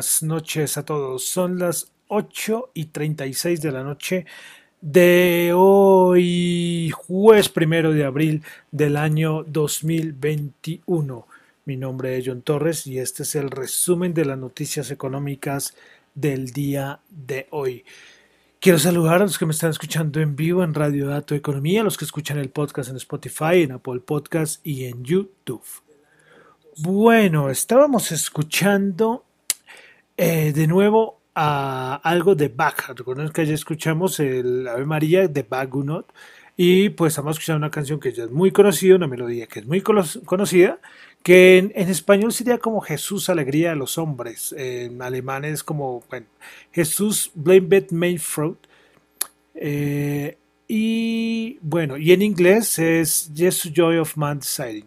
buenas noches a todos. Son las 8 y 36 de la noche de hoy, jueves primero de abril del año 2021. Mi nombre es John Torres y este es el resumen de las noticias económicas del día de hoy. Quiero saludar a los que me están escuchando en vivo en Radio Dato Economía, a los que escuchan el podcast en Spotify, en Apple Podcast y en YouTube. Bueno, estábamos escuchando eh, de nuevo a algo de Bach. Recuerden que ya escuchamos el Ave María de Bach Gounod y pues estamos escuchando una canción que ya es muy conocida, una melodía que es muy conocida, que en, español sería como Jesús Alegría de los Hombres. En alemán es como Jesús Blambet Main Fruit. Eh, y bueno, y en inglés es Jesus Joy of Man Deciding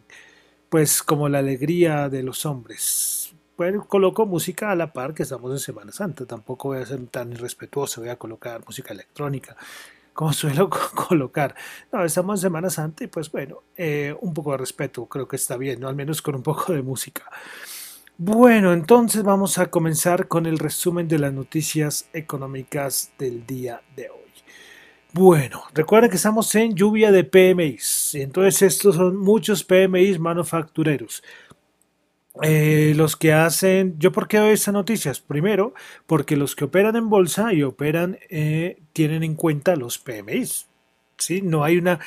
pues como la alegría de los hombres. Bueno, coloco música a la par que estamos en Semana Santa, tampoco voy a ser tan irrespetuoso, voy a colocar música electrónica, como suelo colocar. No, estamos en Semana Santa y pues bueno, eh, un poco de respeto creo que está bien, ¿no? al menos con un poco de música. Bueno, entonces vamos a comenzar con el resumen de las noticias económicas del día de hoy. Bueno, recuerden que estamos en lluvia de PMIs. Entonces estos son muchos PMIs manufactureros. Eh, los que hacen, ¿yo por qué doy estas noticias? Primero, porque los que operan en bolsa y operan eh, tienen en cuenta los PMIs. ¿sí? No hay una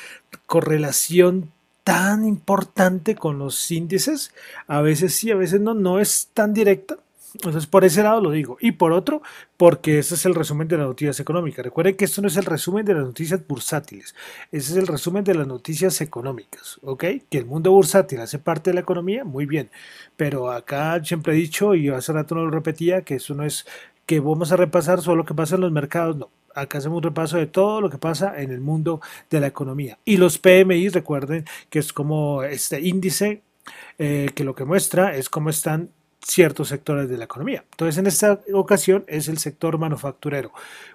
correlación tan importante con los índices. A veces sí, a veces no, no es tan directa, entonces, por ese lado lo digo. Y por otro, porque ese es el resumen de las noticias económicas. Recuerden que esto no es el resumen de las noticias bursátiles, ese es el resumen de las noticias económicas, ¿ok? Que el mundo bursátil hace parte de la economía, muy bien. Pero acá siempre he dicho, y hace rato no lo repetía, que eso no es que vamos a repasar solo lo que pasa en los mercados, no. Acá hacemos un repaso de todo lo que pasa en el mundo de la economía. Y los PMI, recuerden que es como este índice eh, que lo que muestra es cómo están ciertos sectores de la economía. Entonces, en esta ocasión es el sector manufacturero.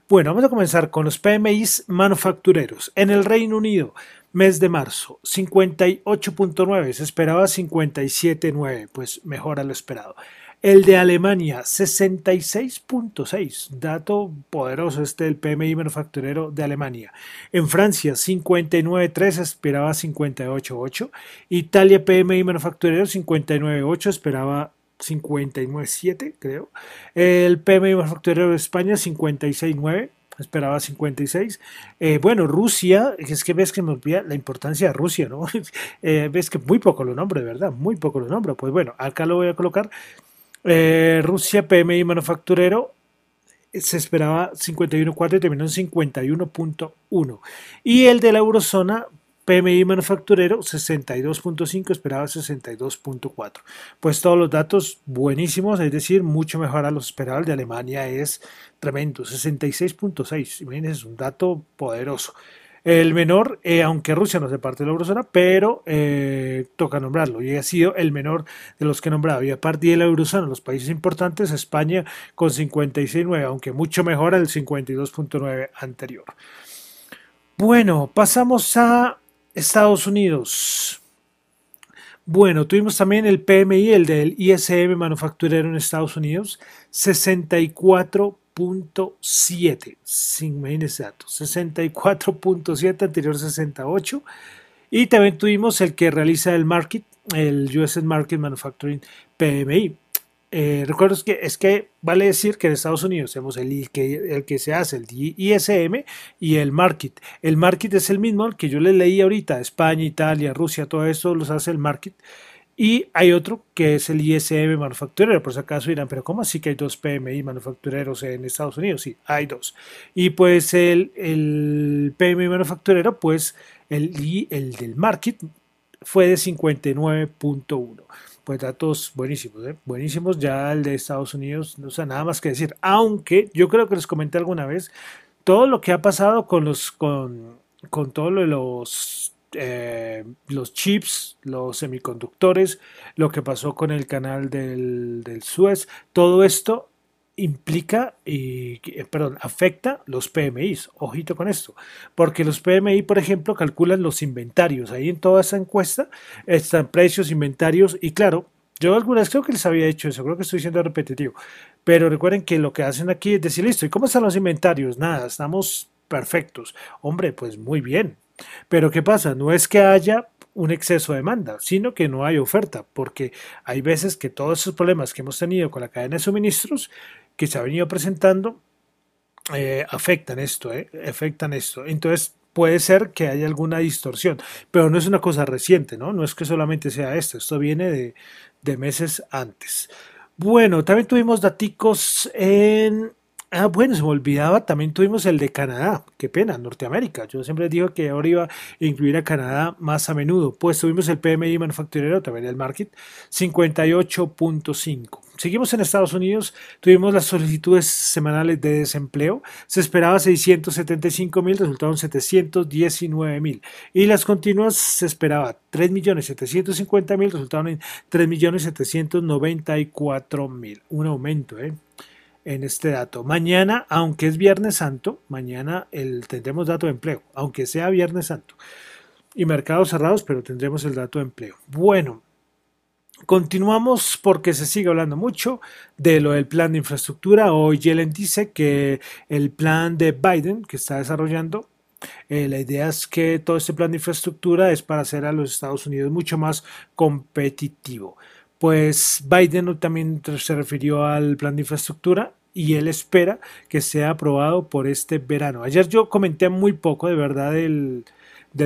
Bueno, vamos a comenzar con los PMIs manufactureros. En el Reino Unido, mes de marzo, 58.9, se esperaba 57.9, pues mejor a lo esperado. El de Alemania, 66.6, dato poderoso este del PMI manufacturero de Alemania. En Francia, 59.3, esperaba 58.8. Italia, PMI manufacturero, 59.8, esperaba 59.7, creo. El PMI manufacturero de España, 56.9 esperaba 56. Eh, bueno, Rusia, es que ves que me olvida la importancia de Rusia, ¿no? Eh, ves que muy poco lo nombro, de verdad, muy poco lo nombro. Pues bueno, acá lo voy a colocar. Eh, Rusia, PMI manufacturero, se esperaba 51.4 y terminó en 51.1. Y el de la eurozona, PMI manufacturero 62.5, esperaba 62.4. Pues todos los datos buenísimos, es decir, mucho mejor a los esperados. De Alemania es tremendo, 66.6. Imagínense, es un dato poderoso. El menor, eh, aunque Rusia no es parte de la eurozona, pero eh, toca nombrarlo y ha sido el menor de los que he nombrado. Y aparte de la eurozona, los países importantes, España con 56.9, aunque mucho mejor al 52.9 anterior. Bueno, pasamos a Estados Unidos. Bueno, tuvimos también el PMI, el del ISM manufacturero en Estados Unidos, 64.7, sin imagínense datos, 64.7, anterior 68. Y también tuvimos el que realiza el market, el US Market Manufacturing PMI, eh, recuerdo que es que vale decir que en Estados Unidos tenemos el que, el que se hace, el ISM y el Market. El Market es el mismo que yo le leí ahorita, España, Italia, Rusia, todo eso los hace el Market. Y hay otro que es el ISM manufacturero, por si acaso dirán, pero ¿cómo así que hay dos PMI manufactureros en Estados Unidos? Sí, hay dos. Y pues el, el PMI manufacturero, pues el, el del Market fue de 59.1 pues datos buenísimos, ¿eh? buenísimos. Ya el de Estados Unidos, no sé, nada más que decir. Aunque yo creo que les comenté alguna vez, todo lo que ha pasado con los, con, con todo lo los, eh, los chips, los semiconductores, lo que pasó con el canal del, del Suez, todo esto implica y eh, perdón, afecta los PMIs. Ojito con esto, porque los PMI, por ejemplo, calculan los inventarios. Ahí en toda esa encuesta están precios, inventarios y claro, Yo algunas creo que les había hecho eso, creo que estoy siendo repetitivo. Pero recuerden que lo que hacen aquí es decir, listo, ¿y cómo están los inventarios? Nada, estamos perfectos. Hombre, pues muy bien. Pero ¿qué pasa? No es que haya un exceso de demanda, sino que no hay oferta, porque hay veces que todos esos problemas que hemos tenido con la cadena de suministros que se ha venido presentando eh, afectan esto, eh, afectan esto. Entonces puede ser que haya alguna distorsión, pero no es una cosa reciente, ¿no? No es que solamente sea esto, esto viene de, de meses antes. Bueno, también tuvimos daticos en Ah, bueno, se me olvidaba, también tuvimos el de Canadá, qué pena, Norteamérica. Yo siempre digo que ahora iba a incluir a Canadá más a menudo. Pues tuvimos el PMI manufacturero, también el market, 58.5. Seguimos en Estados Unidos, tuvimos las solicitudes semanales de desempleo, se esperaba 675 mil, resultaron 719 mil. Y las continuas se esperaba 3 millones 750 mil, resultaron en 3 millones 794 mil. Un aumento, ¿eh? En este dato. Mañana, aunque es Viernes Santo, mañana el, tendremos dato de empleo, aunque sea Viernes Santo. Y mercados cerrados, pero tendremos el dato de empleo. Bueno, continuamos porque se sigue hablando mucho de lo del plan de infraestructura. Hoy Yellen dice que el plan de Biden que está desarrollando eh, la idea es que todo este plan de infraestructura es para hacer a los Estados Unidos mucho más competitivo pues Biden también se refirió al plan de infraestructura y él espera que sea aprobado por este verano. Ayer yo comenté muy poco de verdad del,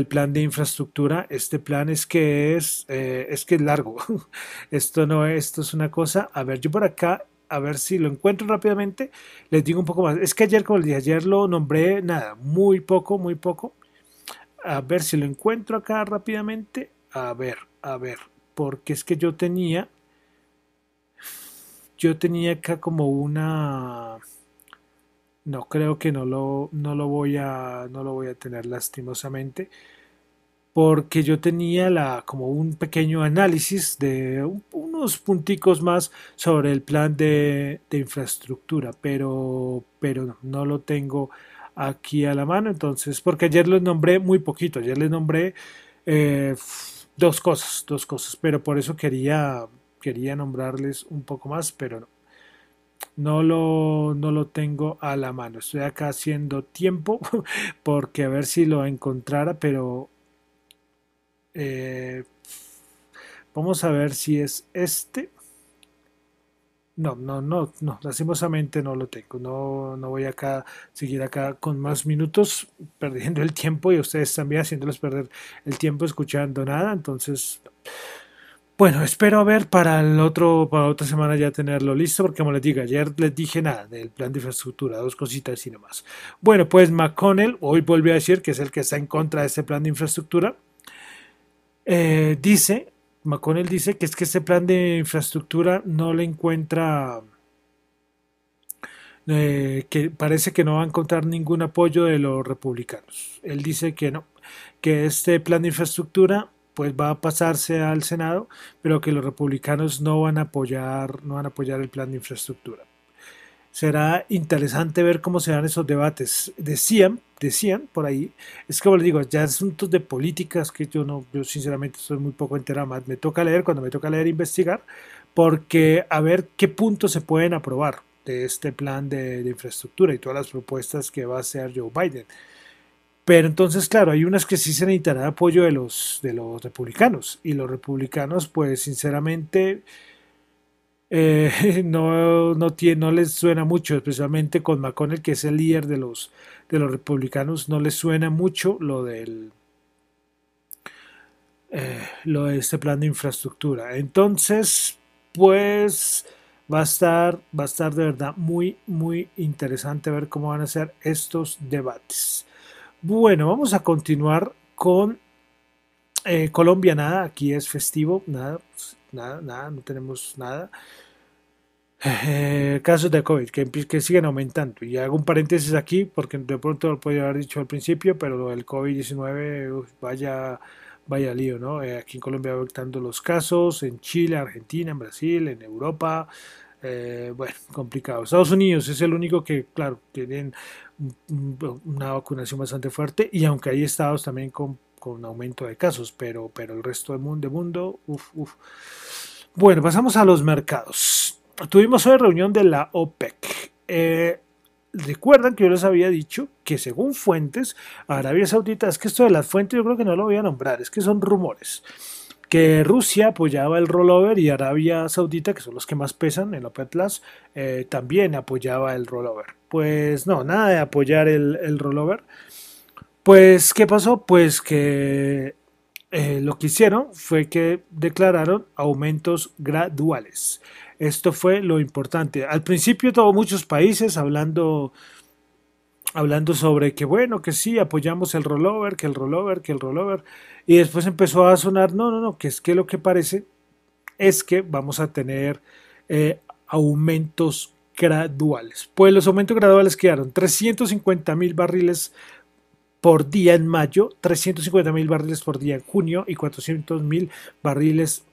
plan de infraestructura. Este plan es que es, eh, es que es largo. esto no es, esto es una cosa. A ver, yo por acá, a ver si lo encuentro rápidamente, les digo un poco más. Es que ayer, como les dije, ayer lo nombré nada, muy poco, muy poco. A ver si lo encuentro acá rápidamente. A ver, a ver porque es que yo tenía yo tenía acá como una no creo que no lo no lo voy a no lo voy a tener lastimosamente porque yo tenía la como un pequeño análisis de unos punticos más sobre el plan de, infraestructura pero pero no, lo tengo aquí a la mano. Entonces porque ayer les nombré muy poquito ayer les nombré eh, Dos cosas, dos cosas, pero por eso quería, quería nombrarles un poco más, pero no. No lo, no lo tengo a la mano. Estoy acá haciendo tiempo porque a ver si lo encontrara, pero eh, vamos a ver si es este. No, no, no, no, lastimosamente no lo tengo. No, no voy acá seguir acá con más minutos perdiendo el tiempo y ustedes también haciéndoles perder el tiempo escuchando nada. Entonces, bueno, espero a ver para el otro, para otra semana ya tenerlo listo, porque como les digo, ayer les dije nada del plan de infraestructura, dos cositas y nomás. Bueno, pues McConnell hoy volvió a decir que es el que está en contra de este plan de infraestructura. Eh, dice McConnell dice que es que este plan de infraestructura no le encuentra, eh, que parece que no va a encontrar ningún apoyo de los republicanos. Él dice que no, que este plan de infraestructura pues va a pasarse al Senado, pero que los republicanos no van a apoyar, no van a apoyar el plan de infraestructura será interesante ver cómo se dan esos debates. Decían, decían por ahí, es como les digo, ya asuntos de políticas que yo no, yo sinceramente estoy muy poco enterado más. Me toca leer, cuando me toca leer, investigar, porque a ver qué puntos se pueden aprobar de este plan de, infraestructura y todas las propuestas que va a hacer Joe Biden. Pero entonces, claro, hay unas que sí se necesitará apoyo de los, de los republicanos. Y los republicanos, pues sinceramente, eh, no, no, les suena mucho, especialmente con McConnell, que es el líder de los, de los republicanos, no les suena mucho lo del eh, lo de este plan de infraestructura. Entonces, pues va a estar, va a estar de verdad muy, muy interesante ver cómo van a ser estos debates. Bueno, vamos a continuar con eh, Colombia, nada, aquí es festivo, nada, nada, nada, no tenemos nada. Eh, casos de COVID que, que, siguen aumentando. Y hago un paréntesis aquí porque de pronto lo podía haber dicho al principio, pero del COVID-19, vaya, vaya lío, ¿no? Eh, aquí en Colombia aumentando los casos, en Chile, Argentina, en Brasil, en Europa. Eh, bueno, complicado. Estados Unidos es el único que, claro, tienen una vacunación bastante fuerte y aunque hay estados también con, con aumento de casos, pero, pero el resto del mundo, mundo uff, uff Bueno, pasamos a los mercados. Tuvimos hoy reunión de la OPEC. Eh, recuerdan que yo les había dicho que según fuentes, Arabia Saudita, es que esto de las fuentes yo creo que no lo voy a nombrar, es que son rumores, que Rusia apoyaba el rollover y Arabia Saudita, que son los que más pesan en OPEC Plus, eh, también apoyaba el rollover. Pues no, nada de apoyar el rollover. Pues, ¿qué pasó? Pues que eh, lo que hicieron fue que declararon aumentos graduales. Esto fue lo importante. Al principio todos muchos países hablando hablando sobre que bueno, que sí, apoyamos el rollover, que el rollover, que el rollover. Y después empezó a sonar, no, no, no, que es que lo que parece es que vamos a tener eh, aumentos graduales. Pues los aumentos graduales quedaron 350 mil barriles por día en mayo, 350 mil barriles por día en junio y 400 mil barriles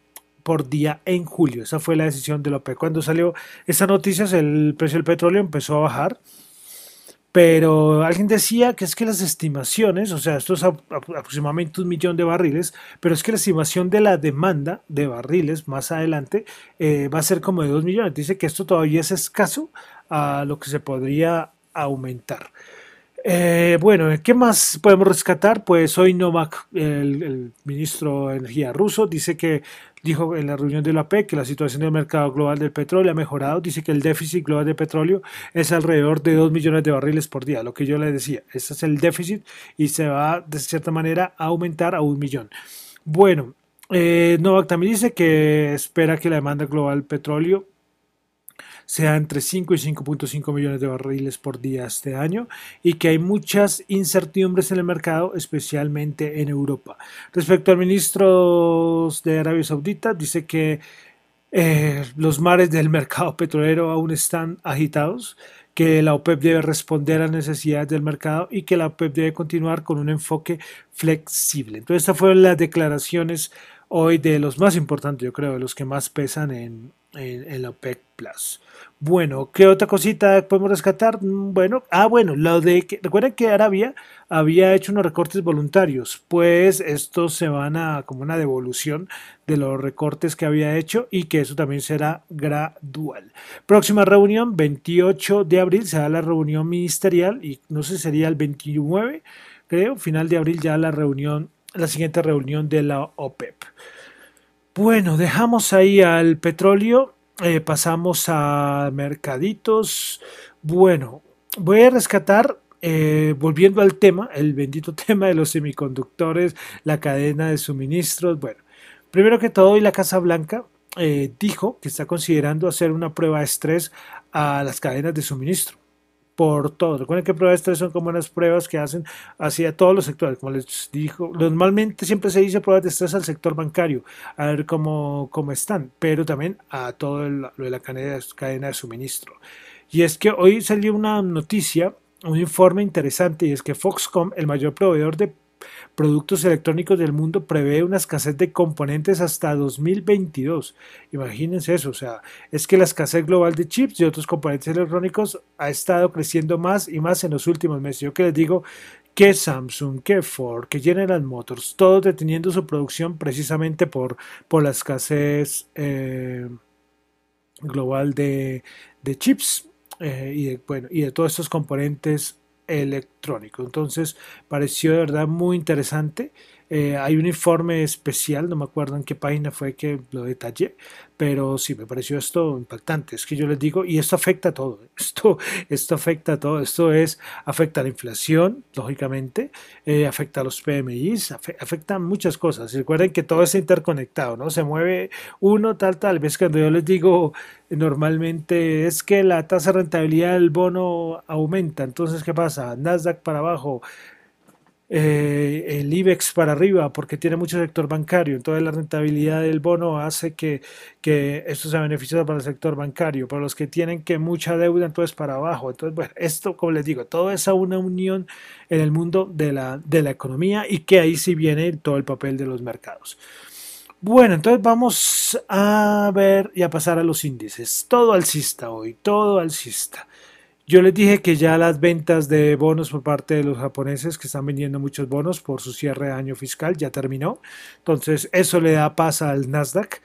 por día en julio. Esa fue la decisión de la OPEC. Cuando salió esa noticia, el precio del petróleo empezó a bajar. Pero alguien decía que es que las estimaciones, o sea, esto es aproximadamente un millón de barriles, pero es que la estimación de la demanda de barriles más adelante eh, va a ser como de dos millones. Dice que esto todavía es escaso a lo que se podría aumentar. Eh, bueno, ¿qué más podemos rescatar? Pues hoy Novak, el, ministro de Energía ruso, dice que dijo en la reunión de la OPEC que la situación del mercado global del petróleo ha mejorado. Dice que el déficit global de petróleo es alrededor de 2 millones de barriles por día, lo que yo le decía. Ese es el déficit y se va de cierta manera a aumentar a un millón. Bueno, eh, Novak también dice que espera que la demanda global del petróleo sea entre 5 y 5.5 millones de barriles por día este año y que hay muchas incertidumbres en el mercado, especialmente en Europa. Respecto al ministro de Arabia Saudita, dice que eh, los mares del mercado petrolero aún están agitados, que la OPEP debe responder a las necesidades del mercado y que la OPEP debe continuar con un enfoque flexible. Entonces, estas fueron las declaraciones hoy de los más importantes, yo creo, de los que más pesan en, en, la OPEC Plus. Bueno, ¿qué otra cosita podemos rescatar? Mm, bueno, ah, bueno, lo de que, recuerden que Arabia había hecho unos recortes voluntarios, pues estos se van a como una devolución de los recortes que había hecho y que eso también será gradual. Próxima reunión, 28 de abril, será la reunión ministerial y no sé, sería el 29, creo, final de abril ya la reunión, la siguiente reunión de la OPEP. Bueno, dejamos ahí al petróleo, eh, pasamos a mercaditos. Bueno, voy a rescatar, eh, volviendo al tema, el bendito tema de los semiconductores, la cadena de suministros. Bueno, primero que todo, hoy la Casa Blanca eh, dijo que está considerando hacer una prueba de estrés a las cadenas de suministro por todo. Recuerden que pruebas de estrés son como unas pruebas que hacen hacia todos los sectores. Como les dijo, normalmente siempre se dice pruebas de estrés al sector bancario, a ver cómo, cómo están, pero también a todo lo de la cadena, cadena de suministro. Y es que hoy salió una noticia, un informe interesante, y es que Foxcom, el mayor proveedor de productos electrónicos del mundo prevé una escasez de componentes hasta 2022. Imagínense eso, o sea, es que la escasez global de chips y otros componentes electrónicos ha estado creciendo más y más en los últimos meses. Yo que les digo que Samsung, que Ford, que General Motors, todos deteniendo su producción precisamente por, por la escasez eh, global de, chips eh, y, bueno, y de todos estos componentes electrónico. Entonces pareció de verdad muy interesante. Eh, hay un informe especial, no me acuerdo en qué página fue que lo detallé, pero sí me pareció esto impactante. Es que yo les digo, y esto afecta a todo, esto, esto afecta a todo, esto es, afecta a la inflación, lógicamente, eh, afecta a los PMIs, afecta a muchas cosas. Recuerden que todo está interconectado, ¿no? Se mueve uno, tal, tal. Ves cuando yo les digo, normalmente es que la tasa de rentabilidad del bono aumenta, entonces, ¿qué pasa? Nasdaq para abajo, eh, el IBEX para arriba porque tiene mucho sector bancario. Entonces la rentabilidad del bono hace que, que esto sea beneficioso para el sector bancario. Para los que tienen que mucha deuda, entonces para abajo. Entonces, bueno, esto, como les digo, todo es una unión en el mundo de la, de la economía y que ahí sí viene todo el papel de los mercados. Bueno, entonces vamos a ver y a pasar a los índices. Todo alcista hoy, todo alcista. Yo les dije que ya las ventas de bonos por parte de los japoneses que están vendiendo muchos bonos por su cierre de año fiscal ya terminó. Entonces eso le da paz al Nasdaq.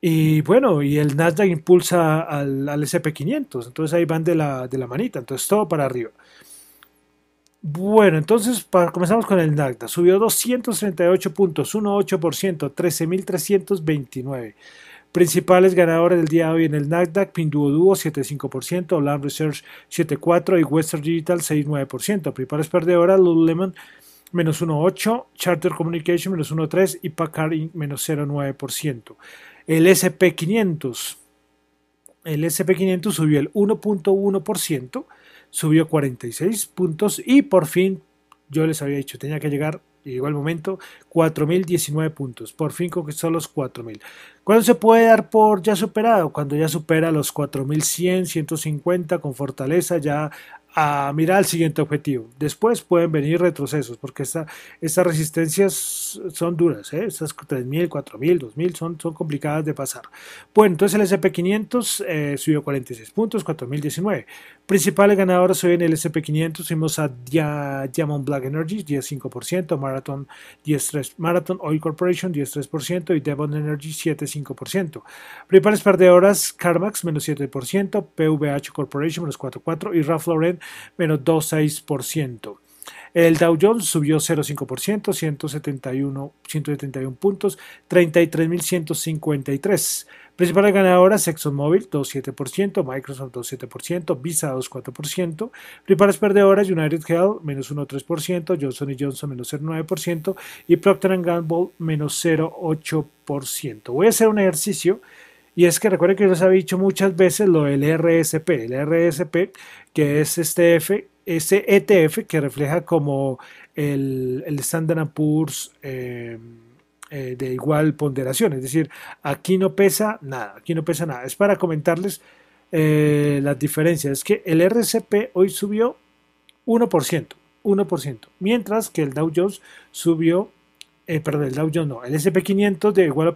Y bueno, y el Nasdaq impulsa al, al SP500, entonces ahí van de la, de la manita, entonces todo para arriba. Bueno, entonces comenzamos con el Nasdaq. Subió 238 puntos, 1,8%, 13.329. Principales ganadores del día de hoy en el Nasdaq, Pinduoduo 7,5%, Land Research 7,4% y Western Digital 6,9%. Principales perdedoras, Lululemon menos 1,8%, Charter Communication menos 1,3% y Packard menos 0,9%. El SP500, el SP500 subió el 1.1%, subió 46 puntos y por fin, yo les había dicho, tenía que llegar, llegó el momento, 4.019 puntos. Por fin conquistó los 4.000. ¿Cuándo se puede dar por ya superado? Cuando ya supera los 4.100, 150 con fortaleza, ya a mirar al siguiente objetivo. Después pueden venir retrocesos, porque esta, estas resistencias son duras, ¿eh? estas 3.000, 4.000, 2.000 son, son complicadas de pasar. Bueno, entonces el SP500 eh, subió 46 puntos, 4.019. Principales ganadores hoy en el SP500 fuimos a Diamond Black Energy, 10.5%, Marathon, 10.3%, Marathon Oil Corporation, 10.3% y Devon Energy, 7.5%. Principales perdedoras, CarMax, menos 7%, PVH Corporation, menos 4.4% y Ralph Lauren, menos 2,6%. El Dow Jones subió 0,5%, 171, 171 puntos, 33.153. Principales ganadoras, ExxonMobil 2,7%, Microsoft 2,7%, Visa 2,4%. Principales perdedoras, United Health menos 1,3%, Johnson Johnson menos 0,9% y Procter Gamble menos 0,8%. Voy a hacer un ejercicio y es que recuerden que yo les había dicho muchas veces lo del RSP. El RSP, que es este F, ese ETF que refleja como el, el Standard Poor's eh, eh, de igual ponderación. Es decir, aquí no pesa nada, aquí no pesa nada. Es para comentarles eh, las diferencias. Es que el RSP hoy subió 1%, 1%, mientras que el Dow Jones subió eh, perdón, el Dow Jones no, el SP500 de igual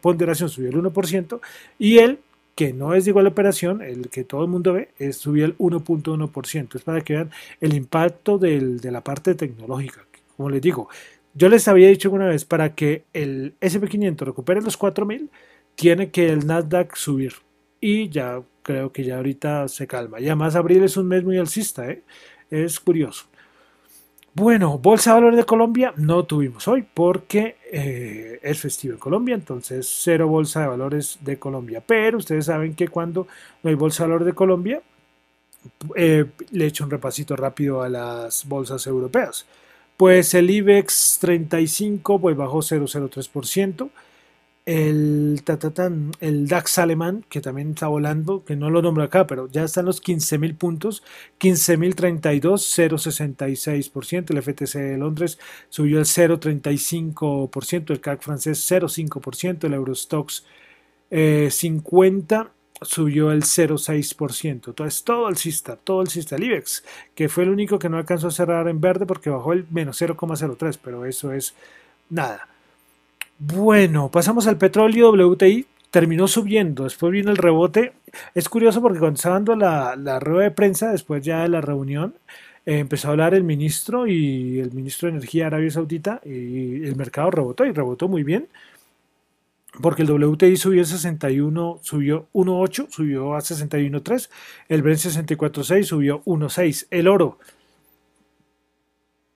ponderación subió el 1% y el que no es de igual operación, el que todo el mundo ve, es, subió el 1.1%. Es para que vean el impacto del, de la parte tecnológica. Como les digo, yo les había dicho una vez, para que el SP500 recupere los 4.000, tiene que el Nasdaq subir. Y ya creo que ya ahorita se calma. Y además abril es un mes muy alcista, ¿eh? es curioso. Bueno, Bolsa de Valores de Colombia no tuvimos hoy porque eh, es festivo en Colombia, entonces cero Bolsa de Valores de Colombia. Pero ustedes saben que cuando no hay Bolsa de Valores de Colombia, eh, le echo un repasito rápido a las bolsas europeas. Pues el IBEX 35 pues bajó 0,03% el, el DAX alemán, que también está volando, que no lo nombro acá, pero ya están los 15.000 puntos, 15.032, 0,66%, el FTC de Londres subió el 0,35%, el CAC francés 0,5%, el Eurostox 50 eh, subió el 0,6%. Entonces todo el CISTA, todo el CISTA, el IBEX, que fue el único que no alcanzó a cerrar en verde porque bajó el menos 0,03, pero eso es nada. Bueno, pasamos al petróleo WTI. Terminó subiendo, después vino el rebote. Es curioso porque cuando estaba dando la, rueda de prensa, después ya de la reunión, eh, empezó a hablar el ministro y el ministro de Energía de Arabia Saudita y el mercado rebotó y rebotó muy bien porque el WTI subió a 61, subió 1.8, subió a 61.3, el Brent 64.6 subió 1.6, el oro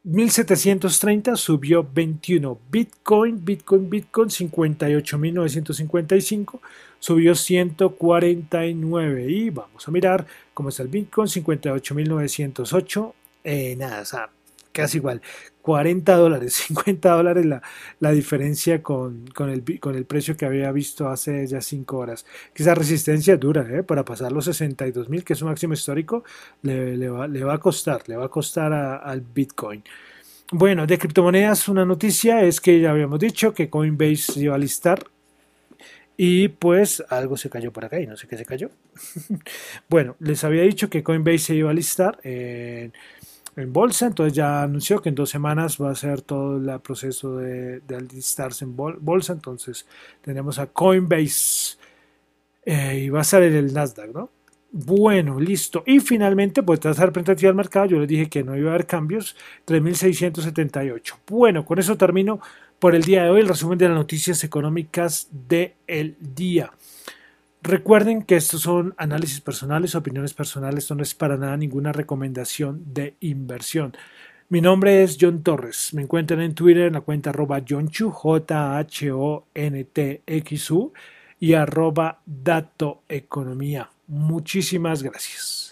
1730 subió 21. Bitcoin, Bitcoin, Bitcoin 58.955 subió 149. Y vamos a mirar cómo está el Bitcoin 58.908. Eh, nada, o sea, casi igual. 40 dólares, 50 dólares la, la diferencia con, con, el, con el precio que había visto hace ya 5 horas. Que esa resistencia dura, ¿eh? para pasar los 62 mil, que es un máximo histórico, le, le, va, le, va, a costar, le va a costar al Bitcoin. Bueno, de criptomonedas una noticia es que ya habíamos dicho que Coinbase se iba a listar y pues algo se cayó por acá y no sé qué se cayó. bueno, les había dicho que Coinbase se iba a listar en bolsa, entonces ya anunció que en dos semanas va a ser todo el proceso de, de alistarse en bolsa, entonces tenemos a Coinbase eh, y va a salir el Nasdaq, ¿no? Bueno, listo. Y finalmente, pues tras representativa del mercado, yo les dije que no iba a haber cambios, 3.678. Bueno, con eso termino por el día de hoy, el resumen de las noticias económicas del día. Recuerden que estos son análisis personales, opiniones personales, no es para nada ninguna recomendación de inversión. Mi nombre es John Torres. Me encuentran en Twitter en la cuenta arroba John-Chu, J-H-O-N-T-X-U y arroba Dato Economía. Muchísimas gracias.